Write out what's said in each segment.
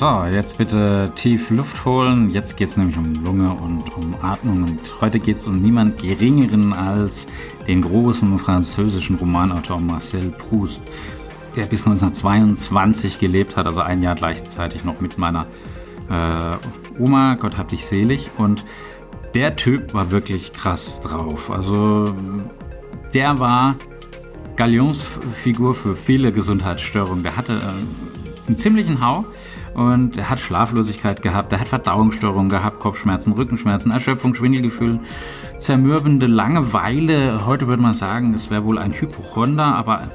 So, jetzt bitte tief Luft holen. Jetzt geht es nämlich um Lunge und um Atmung. Und heute geht es um niemand Geringeren als den großen französischen Romanautor Marcel Proust, der bis 1922 gelebt hat, also ein Jahr gleichzeitig noch mit meiner äh, Oma, Gott hab dich selig. Und der Typ war wirklich krass drauf. Also der war Galionsfigur für viele Gesundheitsstörungen. Der hatte äh, einen ziemlichen Hau und er hat Schlaflosigkeit gehabt, er hat Verdauungsstörungen gehabt, Kopfschmerzen, Rückenschmerzen, Erschöpfung, Schwindelgefühl, zermürbende Langeweile. Heute würde man sagen, es wäre wohl ein Hypochonder, aber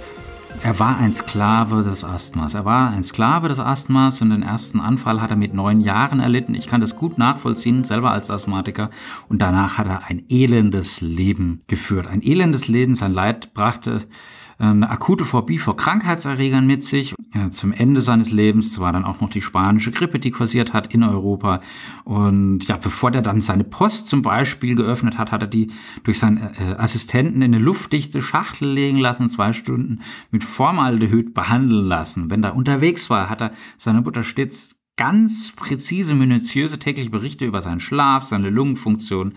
er war ein Sklave des Asthmas. Er war ein Sklave des Asthmas und den ersten Anfall hat er mit neun Jahren erlitten. Ich kann das gut nachvollziehen, selber als Asthmatiker. Und danach hat er ein elendes Leben geführt. Ein elendes Leben. Sein Leid brachte eine akute Phobie vor Krankheitserregern mit sich. Zum Ende seines Lebens war dann auch noch die spanische Grippe, die kursiert hat in Europa. Und ja, bevor der dann seine Post zum Beispiel geöffnet hat, hat er die durch seinen äh, Assistenten in eine luftdichte Schachtel legen lassen, zwei Stunden mit Formaldehyd behandeln lassen. Wenn er unterwegs war, hat er seiner Mutter stets ganz präzise, minutiöse tägliche Berichte über seinen Schlaf, seine Lungenfunktion,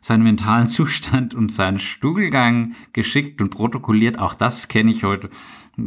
seinen mentalen Zustand und seinen Stuhlgang geschickt und protokolliert. Auch das kenne ich heute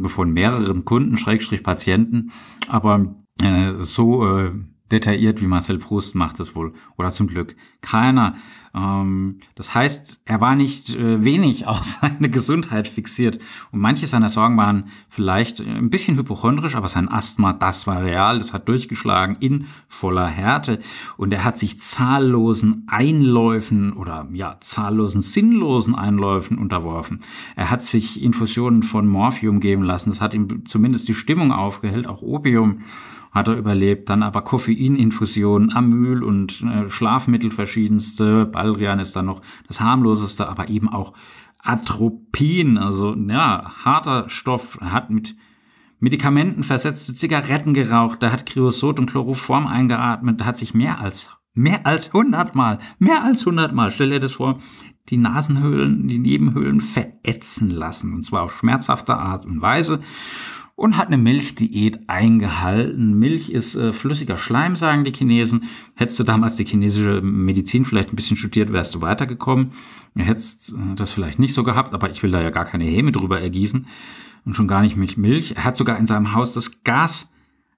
von mehreren Kunden, Schrägstrich Patienten. Aber äh, so äh, detailliert wie Marcel Proust macht es wohl. Oder zum Glück keiner. Ähm, das heißt, er war nicht äh, wenig auf seine Gesundheit fixiert. Und manche seiner Sorgen waren vielleicht ein bisschen hypochondrisch, aber sein Asthma, das war real, das hat durchgeschlagen in voller Härte. Und er hat sich zahllosen Einläufen oder ja, zahllosen sinnlosen Einläufen unterworfen. Er hat sich Infusionen von Morphium geben lassen. Das hat ihm zumindest die Stimmung aufgehellt, auch Opium hat er überlebt. Dann aber Koffeininfusionen, Amyl und äh, Schlafmittel verschiedenste. Baldrian ist dann noch das harmloseste, aber eben auch Atropin, also ja, harter Stoff, hat mit Medikamenten versetzte Zigaretten geraucht, der hat Kreosot und Chloroform eingeatmet, der hat sich mehr als mehr als hundertmal, mehr als hundertmal, stell dir das vor, die Nasenhöhlen, die Nebenhöhlen verätzen lassen. Und zwar auf schmerzhafte Art und Weise und hat eine Milchdiät eingehalten. Milch ist äh, flüssiger Schleim, sagen die Chinesen. Hättest du damals die chinesische Medizin vielleicht ein bisschen studiert, wärst du weitergekommen. Hättest äh, das vielleicht nicht so gehabt, aber ich will da ja gar keine Häme drüber ergießen und schon gar nicht mit Milch. Er hat sogar in seinem Haus das Gas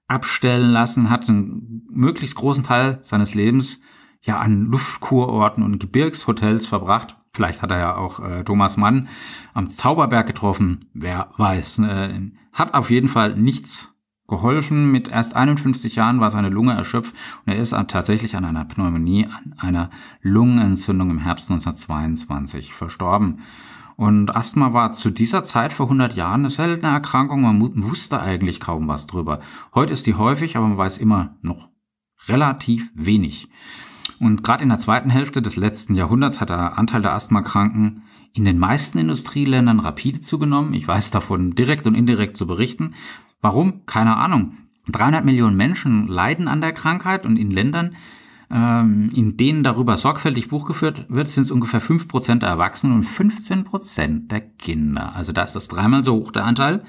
abstellen lassen, hat einen möglichst großen Teil seines Lebens ja an Luftkurorten und Gebirgshotels verbracht. Vielleicht hat er ja auch äh, Thomas Mann am Zauberberg getroffen, wer weiß. Äh, hat auf jeden Fall nichts geholfen. Mit erst 51 Jahren war seine Lunge erschöpft und er ist tatsächlich an einer Pneumonie, an einer Lungenentzündung im Herbst 1922 verstorben. Und Asthma war zu dieser Zeit vor 100 Jahren eine seltene Erkrankung. Man wusste eigentlich kaum was drüber. Heute ist die häufig, aber man weiß immer noch relativ wenig. Und gerade in der zweiten Hälfte des letzten Jahrhunderts hat der Anteil der Asthmakranken in den meisten Industrieländern rapide zugenommen. Ich weiß davon direkt und indirekt zu berichten. Warum? Keine Ahnung. 300 Millionen Menschen leiden an der Krankheit und in Ländern, ähm, in denen darüber sorgfältig Buch geführt wird, sind es ungefähr 5% der Erwachsenen und 15% der Kinder. Also da ist das dreimal so hoch der Anteil.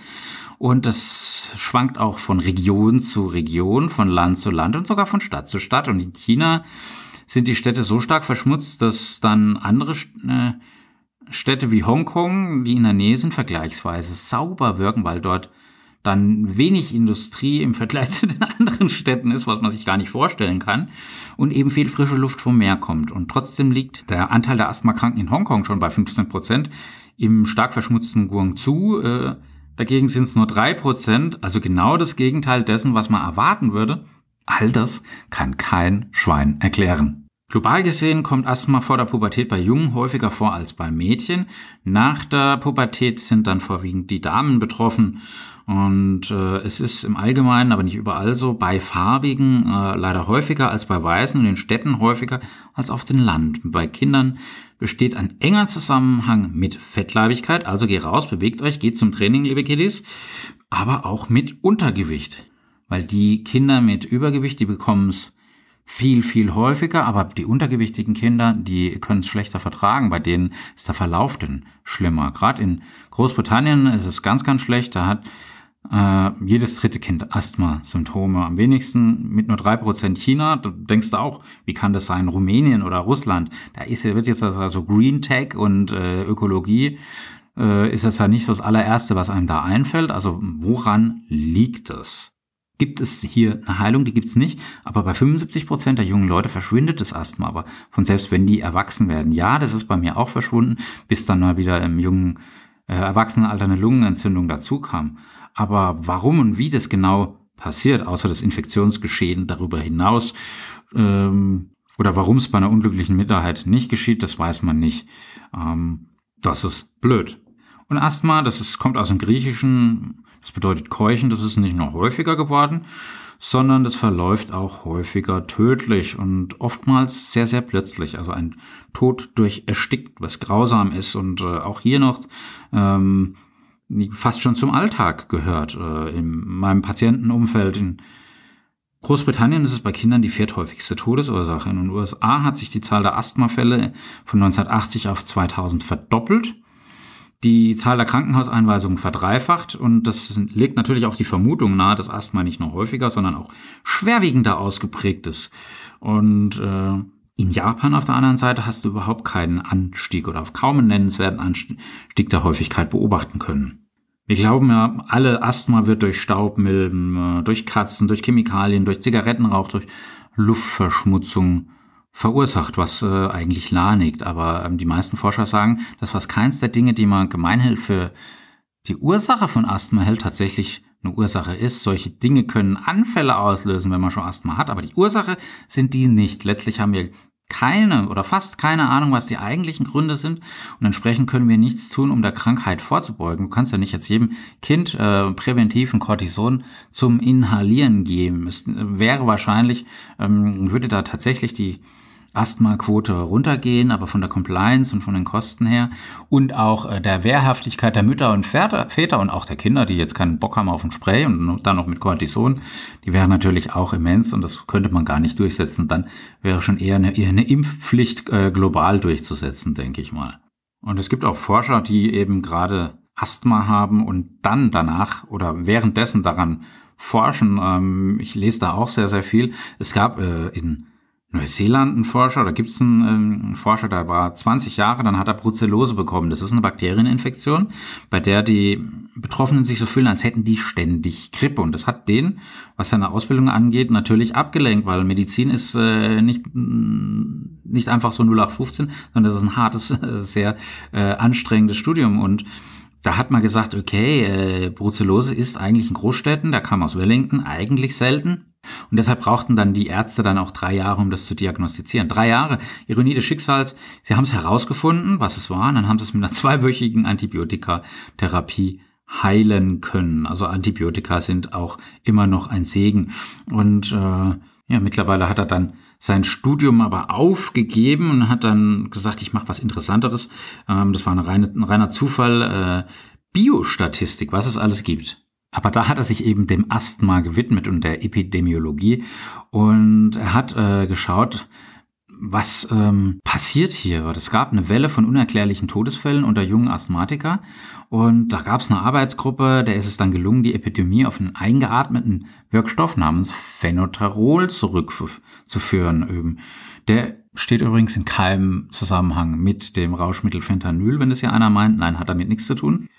Und das schwankt auch von Region zu Region, von Land zu Land und sogar von Stadt zu Stadt. Und in China sind die Städte so stark verschmutzt, dass dann andere äh, Städte wie Hongkong, die in der Nähe sind, vergleichsweise sauber wirken, weil dort dann wenig Industrie im Vergleich zu den anderen Städten ist, was man sich gar nicht vorstellen kann, und eben viel frische Luft vom Meer kommt. Und trotzdem liegt der Anteil der Asthmakranken in Hongkong schon bei 15 Prozent, im stark verschmutzten Guangzhou äh, dagegen sind es nur drei Prozent, also genau das Gegenteil dessen, was man erwarten würde. All das kann kein Schwein erklären. Global gesehen kommt Asthma vor der Pubertät bei Jungen häufiger vor als bei Mädchen. Nach der Pubertät sind dann vorwiegend die Damen betroffen. Und äh, es ist im Allgemeinen, aber nicht überall so, bei Farbigen äh, leider häufiger als bei Weißen und in Städten häufiger als auf dem Land. Bei Kindern besteht ein enger Zusammenhang mit Fettleibigkeit, also geh raus, bewegt euch, geht zum Training, liebe Kiddies, aber auch mit Untergewicht weil die Kinder mit Übergewicht, die bekommen es viel, viel häufiger, aber die untergewichtigen Kinder, die können es schlechter vertragen. Bei denen ist der Verlauf denn schlimmer. Gerade in Großbritannien ist es ganz, ganz schlecht. Da hat Äh, jedes dritte Kind Asthma-Symptome. Am wenigsten mit nur drei Prozent China. Du denkst auch, wie kann das sein? Rumänien oder Russland? Da ist, wird jetzt also Green Tech und äh, Ökologie äh, ist das ja nicht so das allererste, was einem da einfällt. Also woran liegt es? Gibt es hier eine Heilung? Die gibt es nicht. Aber bei 75 Prozent der jungen Leute verschwindet das Asthma. Aber von selbst wenn die erwachsen werden, ja, das ist bei mir auch verschwunden, bis dann mal wieder im jungen äh, Erwachsenenalter eine Lungenentzündung dazu kam. Aber warum und wie das genau passiert, außer das Infektionsgeschehen darüber hinaus, ähm, oder warum es bei einer unglücklichen Minderheit nicht geschieht, das weiß man nicht. Ähm, das ist blöd. Und Asthma, das ist, kommt aus dem Griechischen, das bedeutet Keuchen, das ist nicht nur häufiger geworden, sondern das verläuft auch häufiger tödlich und oftmals sehr, sehr plötzlich. Also ein Tod durch Erstickt, was grausam ist und äh, auch hier noch ähm, fast schon zum Alltag gehört. Äh, in meinem Patientenumfeld in Großbritannien ist es bei Kindern die vierthäufigste Todesursache. In den USA hat sich die Zahl der Asthmafälle von 1980 auf 2000 verdoppelt. Die Zahl der Krankenhauseinweisungen verdreifacht und das legt natürlich auch die Vermutung nahe, dass Asthma nicht nur häufiger, sondern auch schwerwiegender ausgeprägt ist. Und äh, in Japan auf der anderen Seite hast du überhaupt keinen Anstieg oder auf kaum einen nennenswerten Anstieg der Häufigkeit beobachten können. Wir glauben ja, alle Asthma wird durch Staubmilben, äh, durch Katzen, durch Chemikalien, durch Zigarettenrauch, durch Luftverschmutzung verursacht, was äh, eigentlich nahe liegt. Aber ähm, die meisten Forscher sagen, dass fast keins der Dinge, die man gemeinhin für die Ursache von Asthma hält, tatsächlich eine Ursache ist. Solche Dinge können Anfälle auslösen, wenn man schon Asthma hat, aber die Ursache sind die nicht. Letztlich haben wir keine oder fast keine Ahnung, was die eigentlichen Gründe sind und entsprechend können wir nichts tun, um der Krankheit vorzubeugen. Du kannst ja nicht jetzt jedem Kind äh, präventiven Cortison zum Inhalieren geben. Es wäre wahrscheinlich, ähm, würde da tatsächlich die Asthma-Quote runtergehen, aber von der Compliance und von den Kosten her und auch äh, der Wehrhaftigkeit der Mütter und Väter und auch der Kinder, die jetzt keinen Bock haben auf ein Spray und dann noch mit Cortison, die wäre natürlich auch immens und das könnte man gar nicht durchsetzen. Dann wäre schon eher eine, eher eine Impfpflicht äh, global durchzusetzen, denke ich mal. Und es gibt auch Forscher, die eben gerade Asthma haben und dann danach oder währenddessen daran forschen. Ähm, ich lese da auch sehr, sehr viel. Es gab äh, in Neuseeland ein Forscher, da gibt es einen, ähm, Forscher, der war 20 Jahre, dann hat er Brucellose bekommen. Das ist eine Bakterieninfektion, bei der die Betroffenen sich so fühlen, als hätten die ständig Grippe. Und das hat den, was seine Ausbildung angeht, natürlich abgelenkt, weil Medizin ist äh, nicht, nicht einfach so 0815, sondern das ist ein hartes, sehr äh, anstrengendes Studium. Und da hat man gesagt, okay, äh, Brucellose ist eigentlich in Großstädten, der kam aus Wellington, eigentlich selten. Und deshalb brauchten dann die Ärzte dann auch drei Jahre, um das zu diagnostizieren. Drei Jahre, Ironie des Schicksals. Sie haben es herausgefunden, was es war, und dann haben sie es mit einer zweiwöchigen Antibiotikatherapie heilen können. Also Antibiotika sind auch immer noch ein Segen. Und äh, ja, mittlerweile hat er dann sein Studium aber aufgegeben und hat dann gesagt, ich mache was Interessanteres. Ähm, das war eine reine, ein reiner Zufall. Äh, Biostatistik, was es alles gibt. Aber da hat er sich eben dem Asthma gewidmet und der Epidemiologie und er hat äh, geschaut, was ähm, passiert hier? Es gab eine Welle von unerklärlichen Todesfällen unter jungen Asthmatiker und da gab es eine Arbeitsgruppe, der ist es dann gelungen, die Epidemie auf einen eingeatmeten Wirkstoff namens Phenotarol zurückzuführen. Der steht übrigens in keinem Zusammenhang mit dem Rauschmittel Fentanyl, wenn das ja einer meint. Nein, hat damit nichts zu tun.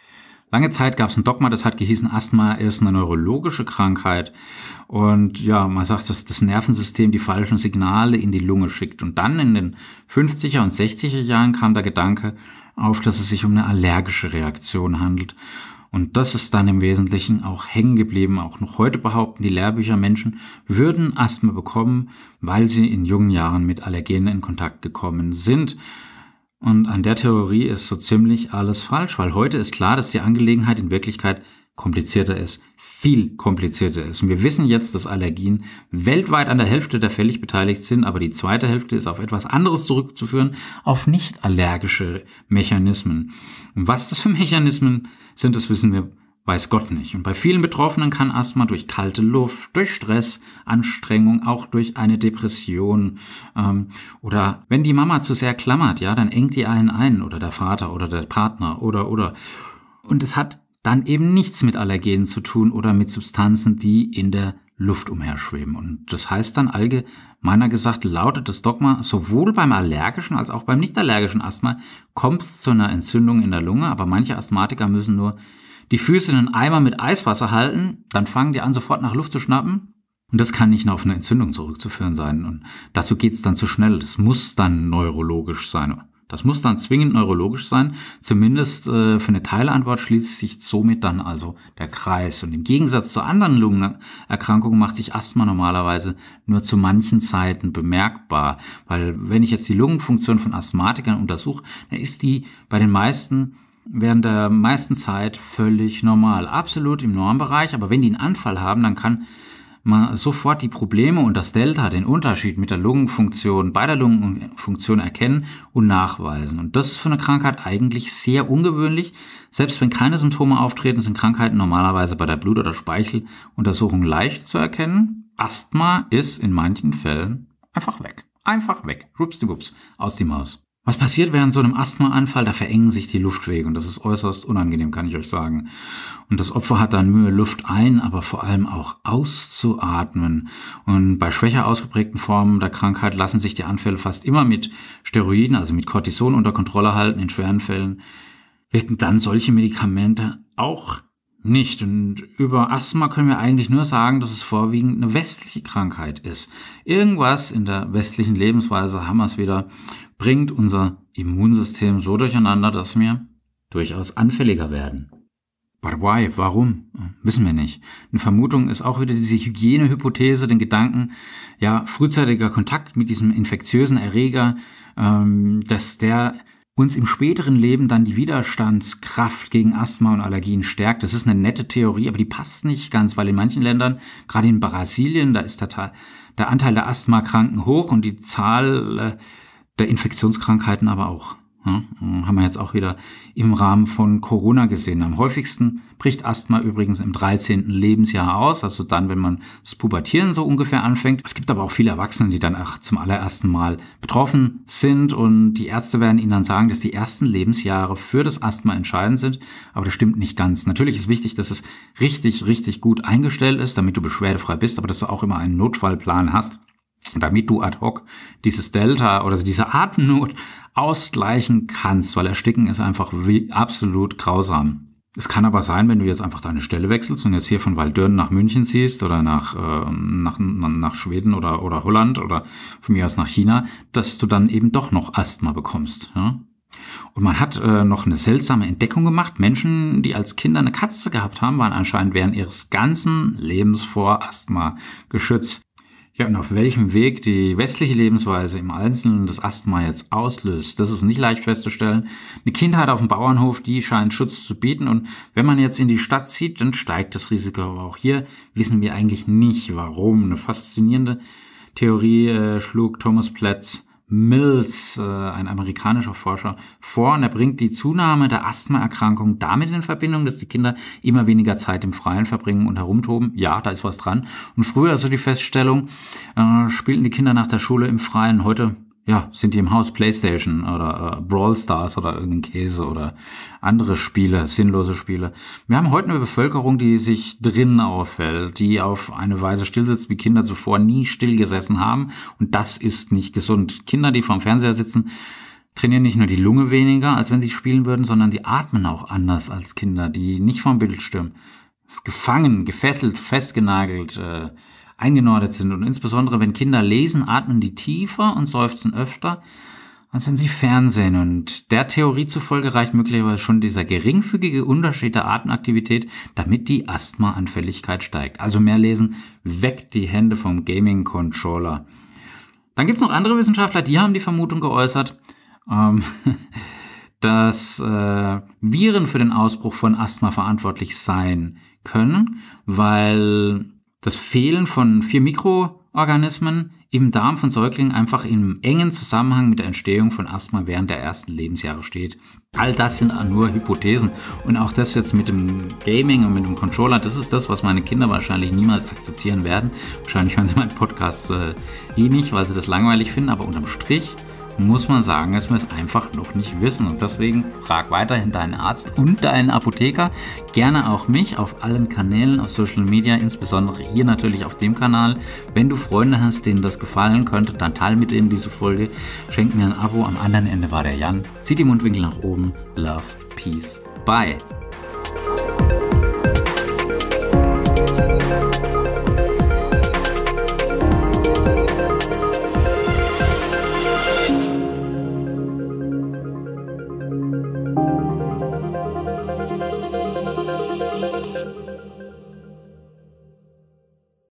Lange Zeit gab es ein Dogma, das hat gehießen, Asthma ist eine neurologische Krankheit. Und ja, man sagt, dass das Nervensystem die falschen Signale in die Lunge schickt. Und dann in den 50er und 60er Jahren kam der Gedanke auf, dass es sich um eine allergische Reaktion handelt. Und das ist dann im Wesentlichen auch hängen geblieben. Auch noch heute behaupten die Lehrbücher, Menschen würden Asthma bekommen, weil sie in jungen Jahren mit Allergenen in Kontakt gekommen sind. Und an der Theorie ist so ziemlich alles falsch, weil heute ist klar, dass die Angelegenheit in Wirklichkeit komplizierter ist, viel komplizierter ist. Und wir wissen jetzt, dass Allergien weltweit an der Hälfte der Fälle beteiligt sind, aber die zweite Hälfte ist auf etwas anderes zurückzuführen, auf nicht allergische Mechanismen. Und was das für Mechanismen sind, das wissen wir weiß Gott nicht. Und bei vielen Betroffenen kann Asthma durch kalte Luft, durch Stress, Anstrengung, auch durch eine Depression ähm, oder wenn die Mama zu sehr klammert, ja, dann engt die einen ein oder der Vater oder der Partner oder oder und es hat dann eben nichts mit Allergenen zu tun oder mit Substanzen, die in der Luft umherschweben. Und das heißt dann allgemeiner gesagt, lautet das Dogma, sowohl beim allergischen als auch beim nicht allergischen Asthma kommt es zu einer Entzündung in der Lunge, aber manche Asthmatiker müssen nur die Füße in einen Eimer mit Eiswasser halten, dann fangen die an, sofort nach Luft zu schnappen. Und das kann nicht nur auf eine Entzündung zurückzuführen sein. Und dazu geht es dann zu schnell. Das muss dann neurologisch sein. Das muss dann zwingend neurologisch sein. Zumindest äh, für eine Teilantwort schließt sich somit dann also der Kreis. Und im Gegensatz zu anderen Lungenerkrankungen macht sich Asthma normalerweise nur zu manchen Zeiten bemerkbar. Weil wenn ich jetzt die Lungenfunktion von Asthmatikern untersuche, dann ist die bei den meisten während der meisten Zeit völlig normal. Absolut im Normbereich. Aber wenn die einen Anfall haben, dann kann man sofort die Probleme und das Delta, den Unterschied mit der Lungenfunktion, bei der Lungenfunktion erkennen und nachweisen. Und das ist für eine Krankheit eigentlich sehr ungewöhnlich. Selbst wenn keine Symptome auftreten, sind Krankheiten normalerweise bei der Blut- oder Speicheluntersuchung leicht zu erkennen. Asthma ist in manchen Fällen einfach weg. Einfach weg. Rupsdiwups, aus die Maus. Was passiert während so einem Asthmaanfall? Da verengen sich die Luftwege und das ist äußerst unangenehm, kann ich euch sagen. Und das Opfer hat dann Mühe, Luft ein, aber vor allem auch auszuatmen. Und bei schwächer ausgeprägten Formen der Krankheit lassen sich die Anfälle fast immer mit Steroiden, also mit Cortison unter Kontrolle halten. In schweren Fällen wirken dann solche Medikamente auch nicht. Und über Asthma können wir eigentlich nur sagen, dass es vorwiegend eine westliche Krankheit ist. Irgendwas in der westlichen Lebensweise haben wir es wieder bringt unser Immunsystem so durcheinander, dass wir durchaus anfälliger werden. But why? Warum? Wissen wir nicht. Eine Vermutung ist auch wieder diese Hygienehypothese, den Gedanken, ja, frühzeitiger Kontakt mit diesem infektiösen Erreger, ähm, dass der uns im späteren Leben dann die Widerstandskraft gegen Asthma und Allergien stärkt. Das ist eine nette Theorie, aber die passt nicht ganz, weil in manchen Ländern, gerade in Brasilien, da ist der, der Anteil der Asthmakranken hoch und die Zahl äh, der Infektionskrankheiten aber auch. Ja, haben wir jetzt auch wieder im Rahmen von Corona gesehen. Am häufigsten bricht Asthma übrigens im 13. Lebensjahr aus, also dann, wenn man das Pubertieren so ungefähr anfängt. Es gibt aber auch viele Erwachsene, die dann auch zum allerersten Mal betroffen sind und die Ärzte werden ihnen dann sagen, dass die ersten Lebensjahre für das Asthma entscheidend sind, aber das stimmt nicht ganz. Natürlich ist wichtig, dass es richtig, richtig gut eingestellt ist, damit du beschwerdefrei bist, aber dass du auch immer einen Notfallplan hast damit du ad hoc dieses Delta oder diese Atemnot ausgleichen kannst, weil Ersticken ist einfach wie absolut grausam. Es kann aber sein, wenn du jetzt einfach deine Stelle wechselst und jetzt hier von Waldürn nach München ziehst oder nach, äh, nach, nach Schweden oder, oder Holland oder von mir aus nach China, dass du dann eben doch noch Asthma bekommst. Ja? Und man hat äh, noch eine seltsame Entdeckung gemacht. Menschen, die als Kinder eine Katze gehabt haben, waren anscheinend während ihres ganzen Lebens vor Asthma geschützt. Ja, und auf welchem Weg die westliche Lebensweise im Einzelnen das Asthma jetzt auslöst, das ist nicht leicht festzustellen. Eine Kindheit auf dem Bauernhof, die scheint Schutz zu bieten und wenn man jetzt in die Stadt zieht, dann steigt das Risiko. Aber auch hier wissen wir eigentlich nicht, warum. Eine faszinierende Theorie äh, schlug Thomas Platz Mills, äh, ein amerikanischer Forscher, vor und er bringt die Zunahme der Asthmaerkrankung damit in Verbindung, dass die Kinder immer weniger Zeit im Freien verbringen und herumtoben. Ja, da ist was dran. Und früher also die Feststellung, äh, spielten die Kinder nach der Schule im Freien. Heute ja, sind die im Haus Playstation oder äh, Brawl Stars oder irgendein Käse oder andere Spiele, sinnlose Spiele. Wir haben heute eine Bevölkerung, die sich drinnen auffällt, die auf eine Weise stillsitzt, wie Kinder zuvor nie still gesessen haben. Und das ist nicht gesund. Kinder, die vorm Fernseher sitzen, trainieren nicht nur die Lunge weniger, als wenn sie spielen würden, sondern sie atmen auch anders als Kinder, die nicht vom Bildschirm gefangen, gefesselt, festgenagelt, äh, eingenordet sind. Und insbesondere, wenn Kinder lesen, atmen die tiefer und seufzen öfter, als wenn sie fernsehen. Und der Theorie zufolge reicht möglicherweise schon dieser geringfügige Unterschied der Atemaktivität, damit die Asthmaanfälligkeit steigt. Also mehr lesen, weg die Hände vom Gaming-Controller. Dann gibt's noch andere Wissenschaftler, die haben die Vermutung geäußert, ähm, dass äh, Viren für den Ausbruch von Asthma verantwortlich sein können, weil das Fehlen von vier Mikroorganismen im Darm von Säuglingen einfach im engen Zusammenhang mit der Entstehung von Asthma während der ersten Lebensjahre steht. All das sind nur Hypothesen. Und auch das jetzt mit dem Gaming und mit dem Controller, das ist das, was meine Kinder wahrscheinlich niemals akzeptieren werden. Wahrscheinlich hören sie meinen Podcast äh, eh nicht, weil sie das langweilig finden, aber unterm Strich muss man sagen, dass wir es einfach noch nicht wissen. Und deswegen frag weiterhin deinen Arzt und deinen Apotheker. Gerne auch mich auf allen Kanälen, auf Social Media, insbesondere hier natürlich auf dem Kanal. Wenn du Freunde hast, denen das gefallen könnte, dann teile mit denen diese Folge. Schenk mir ein Abo. Am anderen Ende war der Jan. Zieht die Mundwinkel nach oben. Love, Peace, Bye.